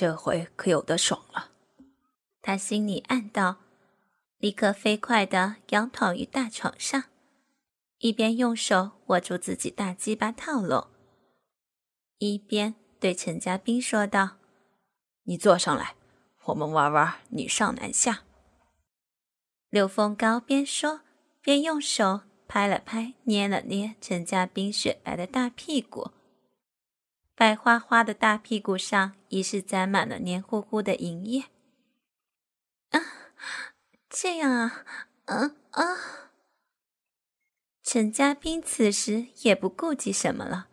这回可有的爽了。他心里暗道，立刻飞快地仰躺于大床上，一边用手握住自己大鸡巴套拢，一边对陈家斌说道：“你坐上来，我们玩玩女上男下。”刘峰高边说边用手拍了拍、捏了捏陈家斌雪白的大屁股，白花花的大屁股上已是沾满了黏糊糊的银液。啊，这样啊，啊啊！陈家斌此时也不顾及什么了，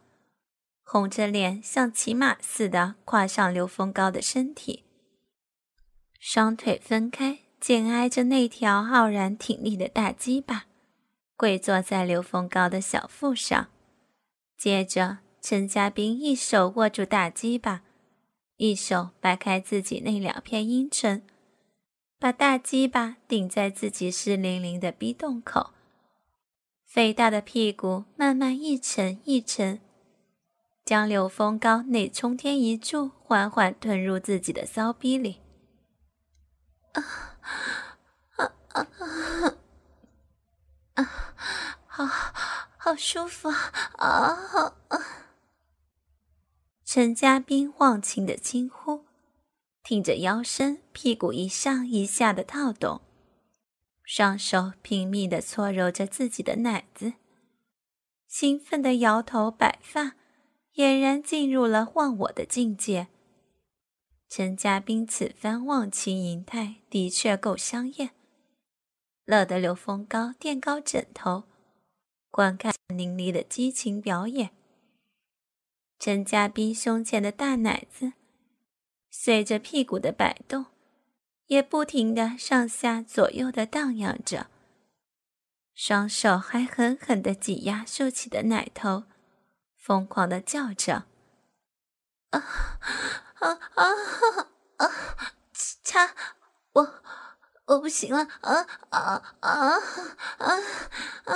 红着脸像骑马似的跨上刘峰高的身体，双腿分开。紧挨着那条傲然挺立的大鸡巴，跪坐在刘峰高的小腹上。接着，陈家斌一手握住大鸡巴，一手掰开自己那两片阴唇，把大鸡巴顶在自己湿淋淋的逼洞口。肥大的屁股慢慢一沉一沉，将柳风高内冲天一柱缓缓吞入自己的骚逼里。啊！啊啊啊！好好舒服啊啊！陈家斌忘情的惊呼，挺着腰身，屁股一上一下的套动，双手拼命的搓揉着自己的奶子，兴奋的摇头摆发，俨然进入了忘我的境界。陈家斌此番忘情淫态的确够香艳，乐得刘峰高垫高枕头观看淋漓的激情表演。陈家斌胸前的大奶子随着屁股的摆动，也不停的上下左右的荡漾着，双手还狠狠的挤压竖起的奶头，疯狂的叫着：“啊！”啊啊啊！擦，我我不行了！啊啊啊啊啊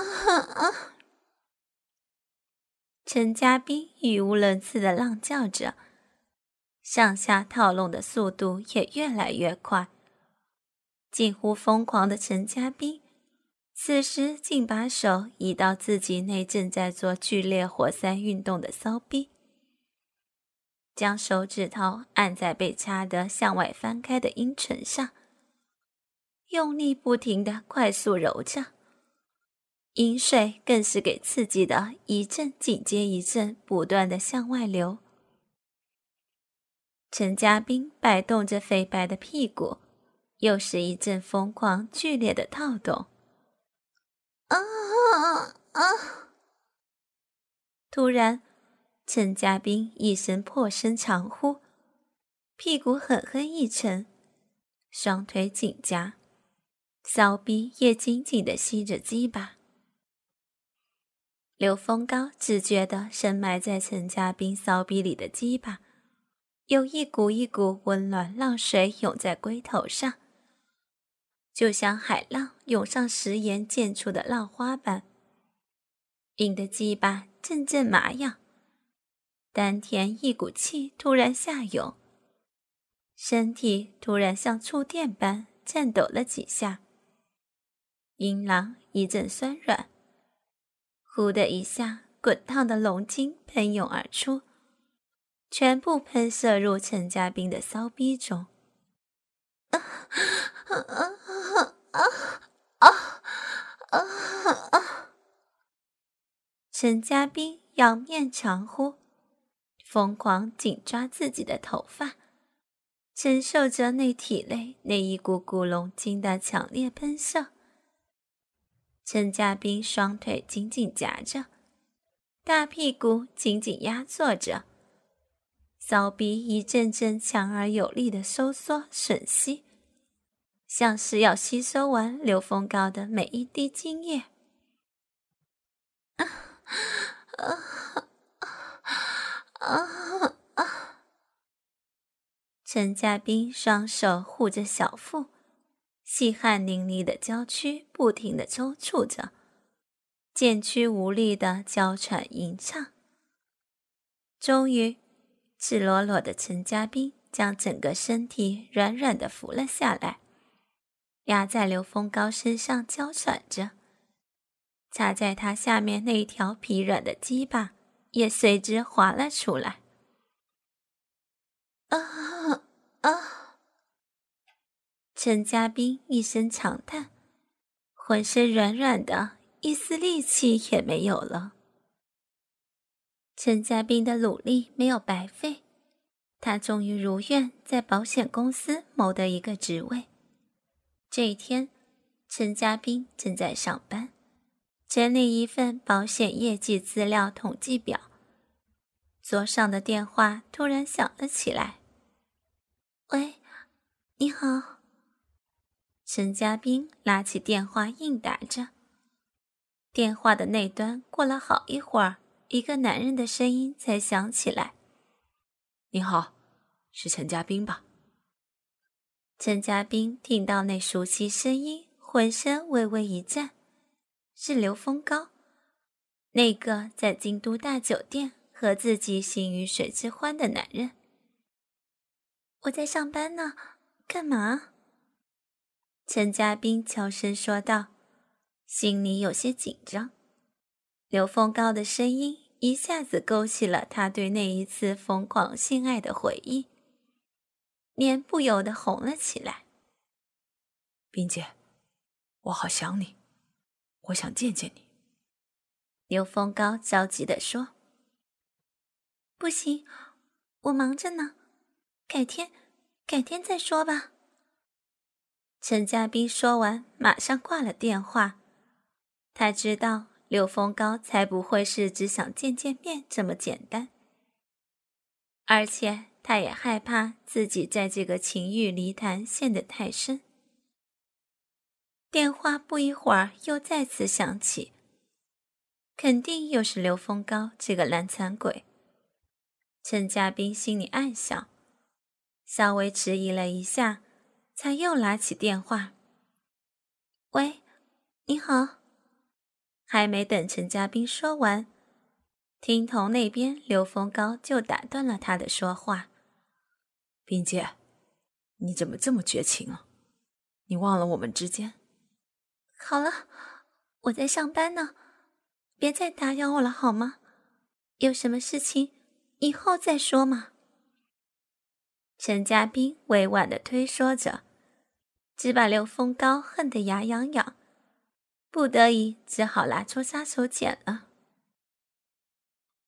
啊！陈家斌语无伦次的浪叫着，上下套弄的速度也越来越快。近乎疯狂的陈家斌，此时竟把手移到自己那正在做剧烈活塞运动的骚逼。将手指头按在被掐得向外翻开的阴唇上，用力不停的快速揉着，饮水更是给刺激的一阵紧接一阵，不断的向外流。陈家斌摆动着肥白的屁股，又是一阵疯狂剧烈的套动。啊啊！突然。陈家斌一声破声长呼，屁股狠狠一沉，双腿紧夹，骚逼也紧紧的吸着鸡巴。刘峰高只觉得深埋在陈家斌骚逼里的鸡巴，有一股一股温暖浪水涌在龟头上，就像海浪涌上食盐溅出的浪花般，引得鸡巴阵阵麻痒。丹田一股气突然下涌，身体突然像触电般颤抖了几下，阴囊一阵酸软，呼的一下，滚烫的龙精喷涌而出，全部喷射入陈家斌的骚逼中。啊啊啊啊啊啊！陈家斌仰面长呼。疯狂紧抓自己的头发，承受着那体内那一股股龙精的强烈喷射。陈家斌双腿紧紧夹着，大屁股紧紧压坐着，骚逼一阵阵强而有力的收缩吮吸，像是要吸收完刘峰高的每一滴精液。啊啊！啊啊！陈家斌双手护着小腹，细汗淋漓的娇躯不停的抽搐着，渐屈无力的娇喘吟唱。终于，赤裸裸的陈家斌将整个身体软软的扶了下来，压在刘峰高身上娇喘着。插在他下面那条疲软的鸡巴也随之滑了出来。啊啊！陈家斌一声长叹，浑身软软的，一丝力气也没有了。陈家斌的努力没有白费，他终于如愿在保险公司谋得一个职位。这一天，陈家斌正在上班。整理一份保险业绩资料统计表，桌上的电话突然响了起来。喂，你好。陈家斌拉起电话应答着。电话的那端过了好一会儿，一个男人的声音才响起来：“你好，是陈家斌吧？”陈家斌听到那熟悉声音，浑身微微一颤。是刘峰高，那个在京都大酒店和自己行鱼水之欢的男人。我在上班呢，干嘛？陈家斌悄声说道，心里有些紧张。刘峰高的声音一下子勾起了他对那一次疯狂性爱的回忆，脸不由得红了起来。冰姐，我好想你。我想见见你，刘峰高着急地说：“不行，我忙着呢，改天，改天再说吧。”陈家斌说完，马上挂了电话。他知道刘峰高才不会是只想见见面这么简单，而且他也害怕自己在这个情欲泥潭陷得太深。电话不一会儿又再次响起，肯定又是刘峰高这个烂残鬼。陈家斌心里暗想，稍微迟疑了一下，才又拿起电话：“喂，你好。”还没等陈家斌说完，听筒那边刘峰高就打断了他的说话：“冰姐，你怎么这么绝情啊？你忘了我们之间？”好了，我在上班呢，别再打扰我了好吗？有什么事情以后再说嘛。陈家斌委婉的推说着，只把刘峰高恨得牙痒痒，不得已只好拿出杀手锏了。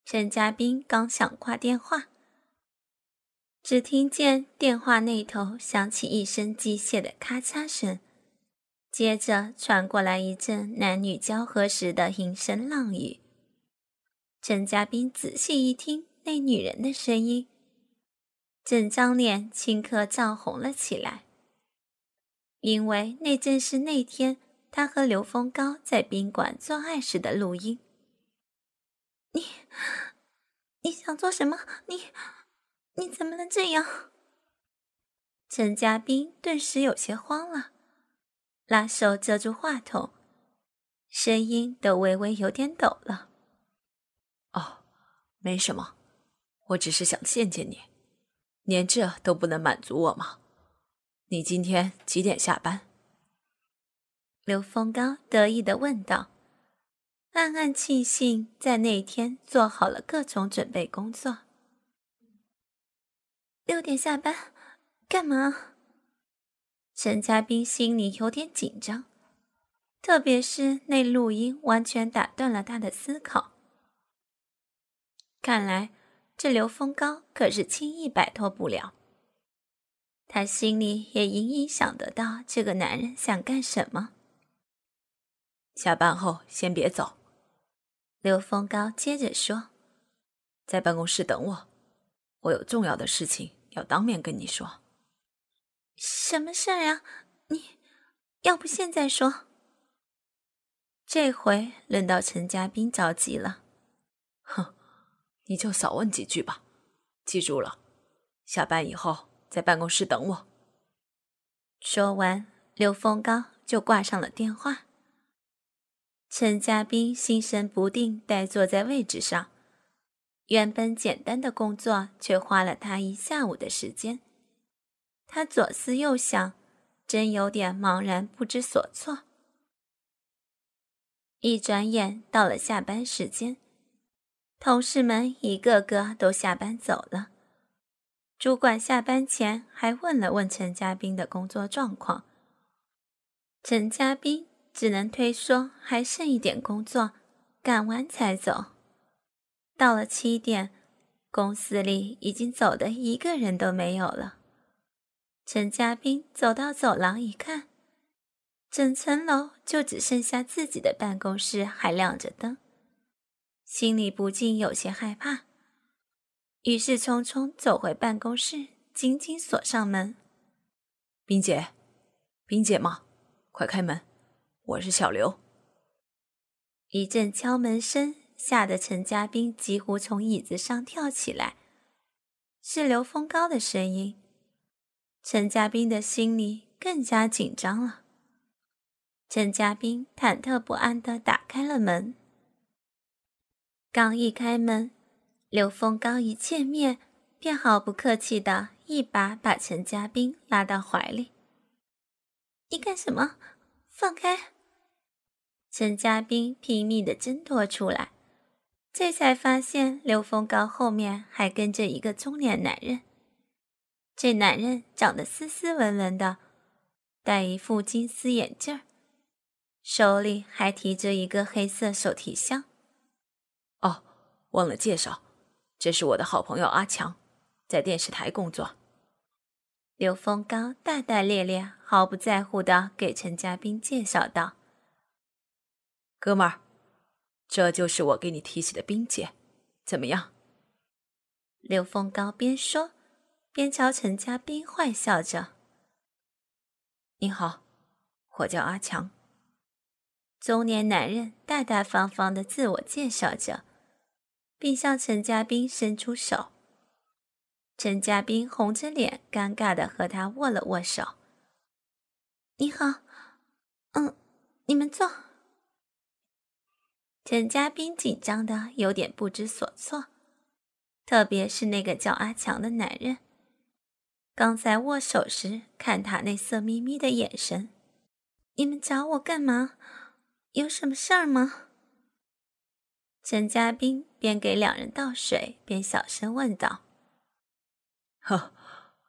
陈家斌刚想挂电话，只听见电话那头响起一声机械的咔嚓声。接着传过来一阵男女交合时的淫声浪语。陈家斌仔细一听，那女人的声音，整张脸顷刻涨红了起来，因为那正是那天他和刘峰高在宾馆做爱时的录音。你，你想做什么？你，你怎么能这样？陈家斌顿时有些慌了。拉手遮住话筒，声音都微微有点抖了。哦，没什么，我只是想见见你，连这都不能满足我吗？你今天几点下班？刘峰高得意的问道，暗暗庆幸在那天做好了各种准备工作。六点下班，干嘛？陈家斌心里有点紧张，特别是那录音完全打断了他的思考。看来这刘峰高可是轻易摆脱不了。他心里也隐隐想得到这个男人想干什么。下班后先别走，刘峰高接着说：“在办公室等我，我有重要的事情要当面跟你说。”什么事儿呀？你要不现在说？这回轮到陈家斌着急了。哼，你就少问几句吧。记住了，下班以后在办公室等我。说完，刘峰高就挂上了电话。陈家斌心神不定，呆坐在位置上。原本简单的工作，却花了他一下午的时间。他左思右想，真有点茫然不知所措。一转眼到了下班时间，同事们一个个都下班走了。主管下班前还问了问陈家斌的工作状况，陈家斌只能推说还剩一点工作，赶完才走。到了七点，公司里已经走的一个人都没有了。陈家斌走到走廊一看，整层楼就只剩下自己的办公室还亮着灯，心里不禁有些害怕。于是匆匆走回办公室，紧紧锁上门。冰姐，冰姐吗？快开门，我是小刘。一阵敲门声吓得陈家斌几乎从椅子上跳起来。是刘峰高的声音，陈家斌的心里更加紧张了。陈家斌忐忑不安地打开了门，刚一开门。刘峰刚一见面，便毫不客气的一把把陈家斌拉到怀里。“你干什么？放开！”陈家斌拼命的挣脱出来，这才发现刘峰高后面还跟着一个中年男人。这男人长得斯斯文文的，戴一副金丝眼镜手里还提着一个黑色手提箱。哦，忘了介绍。这是我的好朋友阿强，在电视台工作。刘峰高大大咧咧、毫不在乎的给陈家斌介绍道：“哥们儿，这就是我给你提起的冰姐，怎么样？”刘峰高边说边朝陈家斌坏笑着：“你好，我叫阿强。”中年男人大大方方的自我介绍着。并向陈家斌伸出手，陈家斌红着脸，尴尬的和他握了握手。你好，嗯，你们坐。陈家斌紧张的有点不知所措，特别是那个叫阿强的男人，刚才握手时看他那色眯眯的眼神。你们找我干嘛？有什么事儿吗？陈家斌边给两人倒水，边小声问道：“呵，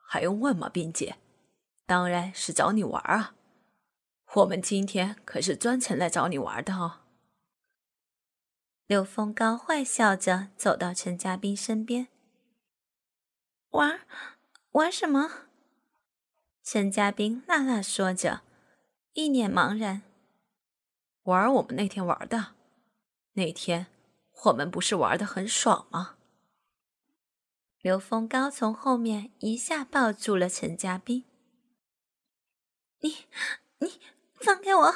还用问吗，冰姐？当然是找你玩啊！我们今天可是专程来找你玩的哦。”刘峰高坏笑着走到陈家斌身边：“玩玩什么？”陈家斌辣辣说着，一脸茫然：“玩我们那天玩的，那天。”我们不是玩的很爽吗？刘峰高从后面一下抱住了陈家斌。你，你放开我！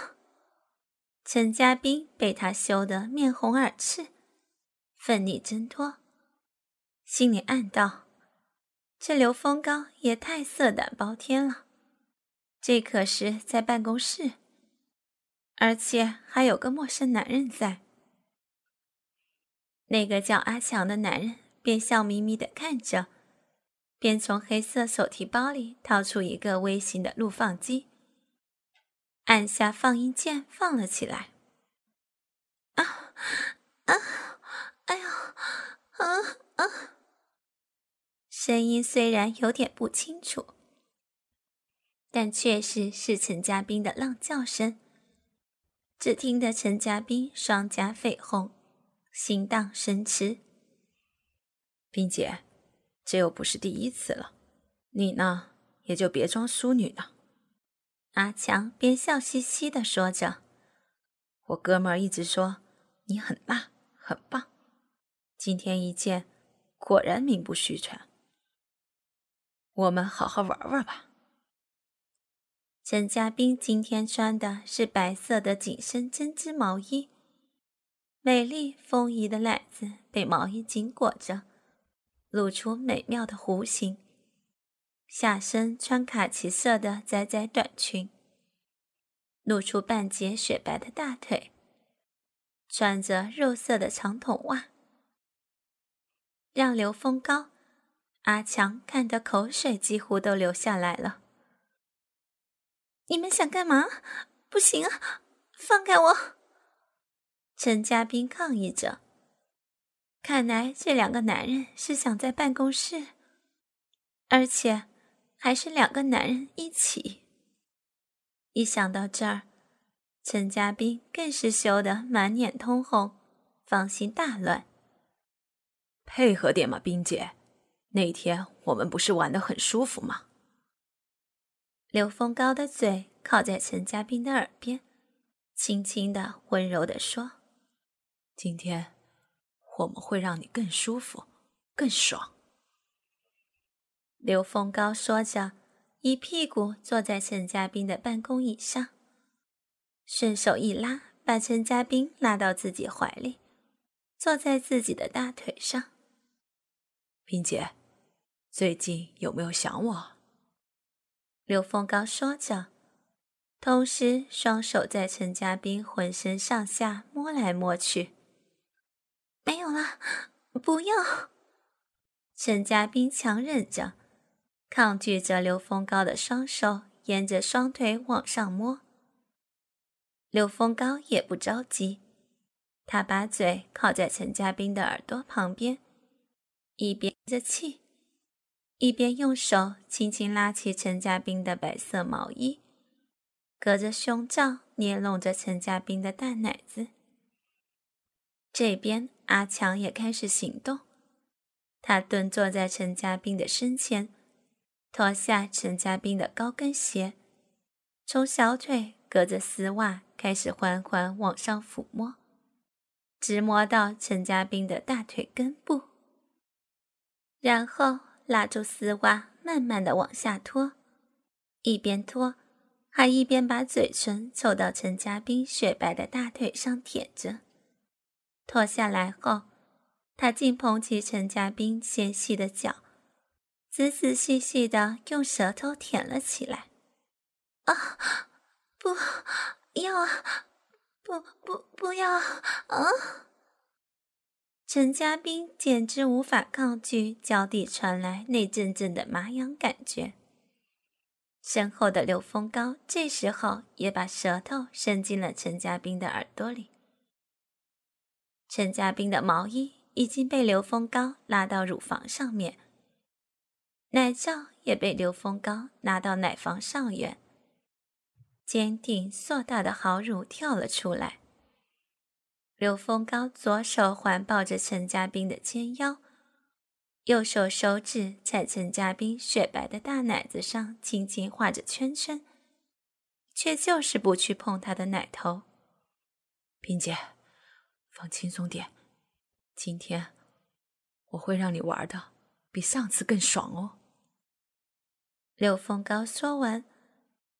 陈家斌被他羞得面红耳赤，奋力挣脱，心里暗道：这刘峰高也太色胆包天了。这可是在办公室，而且还有个陌生男人在。那个叫阿强的男人便笑眯眯的看着，便从黑色手提包里掏出一个微型的录放机，按下放音键放了起来。啊啊！哎呦！啊啊！声音虽然有点不清楚，但确实是陈家斌的浪叫声。只听得陈家斌双颊绯红。心荡神驰，冰姐，这又不是第一次了，你呢也就别装淑女了。阿强边笑嘻嘻的说着：“我哥们儿一直说你很辣，很棒，今天一见，果然名不虚传。我们好好玩玩吧。”陈家斌今天穿的是白色的紧身针织毛衣。美丽丰腴的奶子被毛衣紧裹着，露出美妙的弧形。下身穿卡其色的窄窄短裙，露出半截雪白的大腿。穿着肉色的长筒袜，让刘峰高、阿强看得口水几乎都流下来了。你们想干嘛？不行啊！放开我！陈家斌抗议着。看来这两个男人是想在办公室，而且还是两个男人一起。一想到这儿，陈家斌更是羞得满脸通红，芳心大乱。配合点嘛，冰姐。那天我们不是玩的很舒服吗？刘峰高的嘴靠在陈家斌的耳边，轻轻的、温柔的说：“今天我们会让你更舒服、更爽。”刘峰高说着，一屁股坐在陈家斌的办公椅上，顺手一拉，把陈家斌拉到自己怀里，坐在自己的大腿上。冰姐，最近有没有想我？刘凤高说着，同时双手在陈家斌浑身上下摸来摸去。没有了，不要！陈家斌强忍着，抗拒着刘峰高的双手沿着双腿往上摸。刘峰高也不着急，他把嘴靠在陈家斌的耳朵旁边。一边着气，一边用手轻轻拉起陈家斌的白色毛衣，隔着胸罩捏弄着陈家斌的大奶子。这边阿强也开始行动，他蹲坐在陈家斌的身前，脱下陈家斌的高跟鞋，从小腿隔着丝袜开始缓缓往上抚摸，直摸到陈家斌的大腿根部。然后拉住丝袜，慢慢的往下拖，一边拖，还一边把嘴唇凑到陈家斌雪白的大腿上舔着。脱下来后，他竟捧起陈家斌纤细的脚，仔仔细细的用舌头舔了起来。啊，不要啊！不不不要啊！陈家斌简直无法抗拒脚底传来那阵阵的麻痒感觉。身后的刘峰高这时候也把舌头伸进了陈家斌的耳朵里。陈家斌的毛衣已经被刘峰高拉到乳房上面，奶罩也被刘峰高拉到奶房上缘，坚定硕大的好乳跳了出来。刘峰高左手环抱着陈家斌的肩腰，右手手指在陈家斌雪白的大奶子上轻轻画着圈圈，却就是不去碰他的奶头。冰姐，放轻松点，今天我会让你玩的比上次更爽哦。刘峰高说完，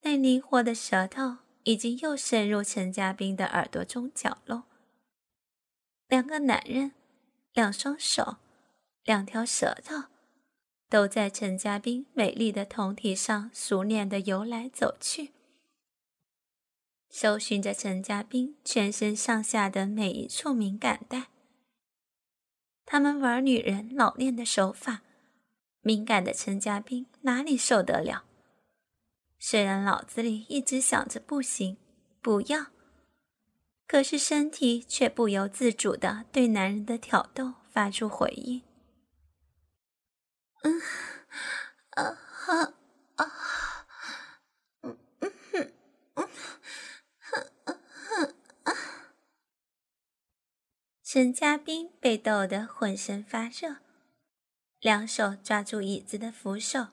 那灵活的舌头已经又渗入陈家斌的耳朵中角落。两个男人，两双手，两条舌头，都在陈家斌美丽的胴体上熟练的游来走去，搜寻着陈家斌全身上下的每一处敏感带。他们玩女人老练的手法，敏感的陈家斌哪里受得了？虽然脑子里一直想着不行，不要。可是身体却不由自主的对男人的挑逗发出回应。嗯，啊哈啊，嗯嗯嗯嗯，沈嘉宾被逗得浑身发热，两手抓住椅子的扶手，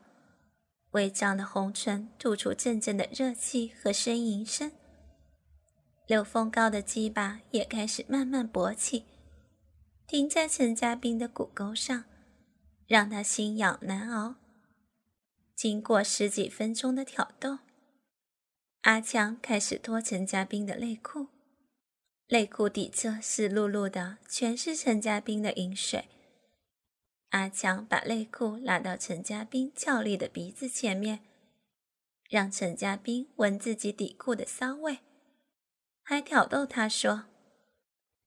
微张的红唇吐出阵阵的热气和呻吟声。刘峰高的鸡巴也开始慢慢勃起，停在陈家斌的骨沟上，让他心痒难熬。经过十几分钟的挑逗，阿强开始脱陈家斌的内裤，内裤底侧湿漉漉的，全是陈家斌的饮水。阿强把内裤拉到陈家斌俏丽的鼻子前面，让陈家斌闻自己底裤的骚味。还挑逗他说：“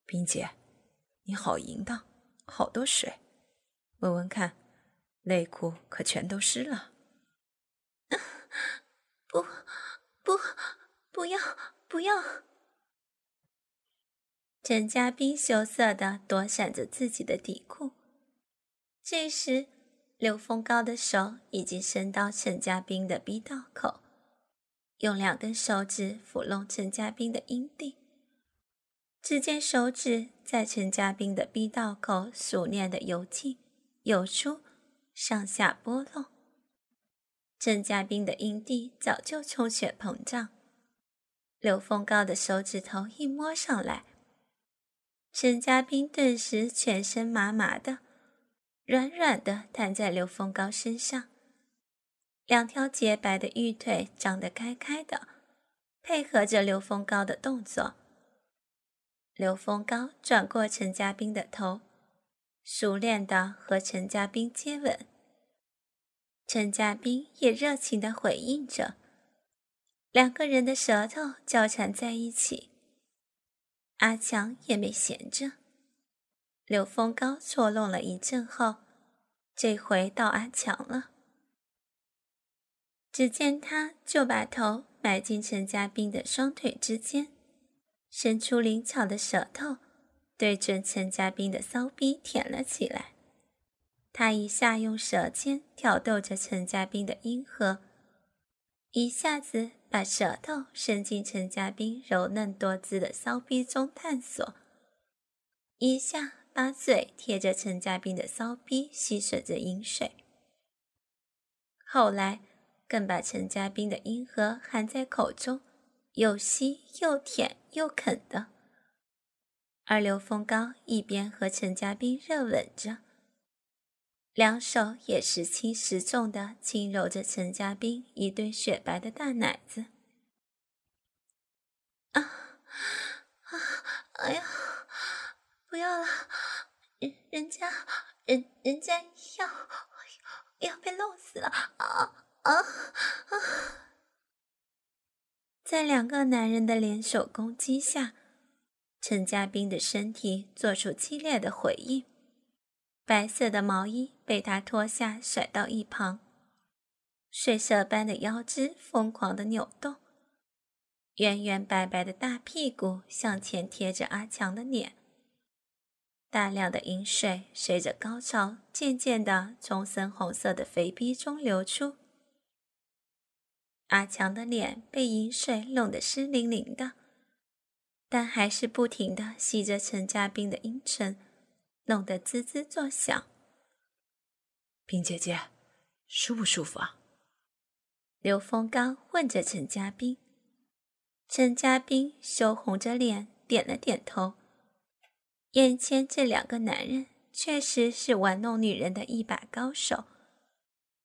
冰姐，你好淫荡，好多水，闻闻看，内裤可全都湿了。不，不，不要，不要！陈家斌羞涩的躲闪着自己的底裤。这时，刘峰高的手已经伸到陈家斌的逼道口，用两根手指抚弄陈家斌的阴蒂。只见手指在陈家斌的逼道口熟练的游进、游出，上下拨弄。陈家斌的阴蒂早就充血膨胀，刘峰高的手指头一摸上来，陈家斌顿时全身麻麻的，软软的瘫在刘峰高身上，两条洁白的玉腿张得开开的，配合着刘峰高的动作。刘峰高转过陈家斌的头，熟练的和陈家斌接吻。陈家斌也热情的回应着，两个人的舌头交缠在一起。阿强也没闲着，刘峰高错弄了一阵后，这回到阿强了。只见他就把头埋进陈家斌的双腿之间，伸出灵巧的舌头，对准陈家斌的骚逼舔了起来。他一下用舌尖挑逗着陈家斌的阴核，一下子把舌头伸进陈家斌柔嫩多姿的骚逼中探索，一下把嘴贴着陈家斌的骚逼吸吮着饮水，后来更把陈家斌的阴核含在口中，又吸又舔又啃的。而刘峰高一边和陈家斌热吻着。两手也时轻时重的轻揉着陈家斌一对雪白的大奶子。啊啊！哎呀，不要了，人人家人人家要要被弄死了！啊啊啊！在两个男人的联手攻击下，陈家斌的身体做出激烈的回应。白色的毛衣被他脱下，甩到一旁。水蛇般的腰肢疯狂的扭动，圆圆白白的大屁股向前贴着阿强的脸。大量的饮水随着高潮渐渐的从深红色的肥逼中流出。阿强的脸被饮水弄得湿淋淋的，但还是不停的吸着陈家斌的阴唇。弄得滋滋作响。冰姐姐，舒不舒服啊？刘峰刚问着陈家斌。陈家斌羞红着脸点了点头。眼前这两个男人确实是玩弄女人的一把高手，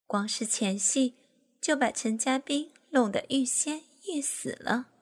光是前戏就把陈家斌弄得欲仙欲死了。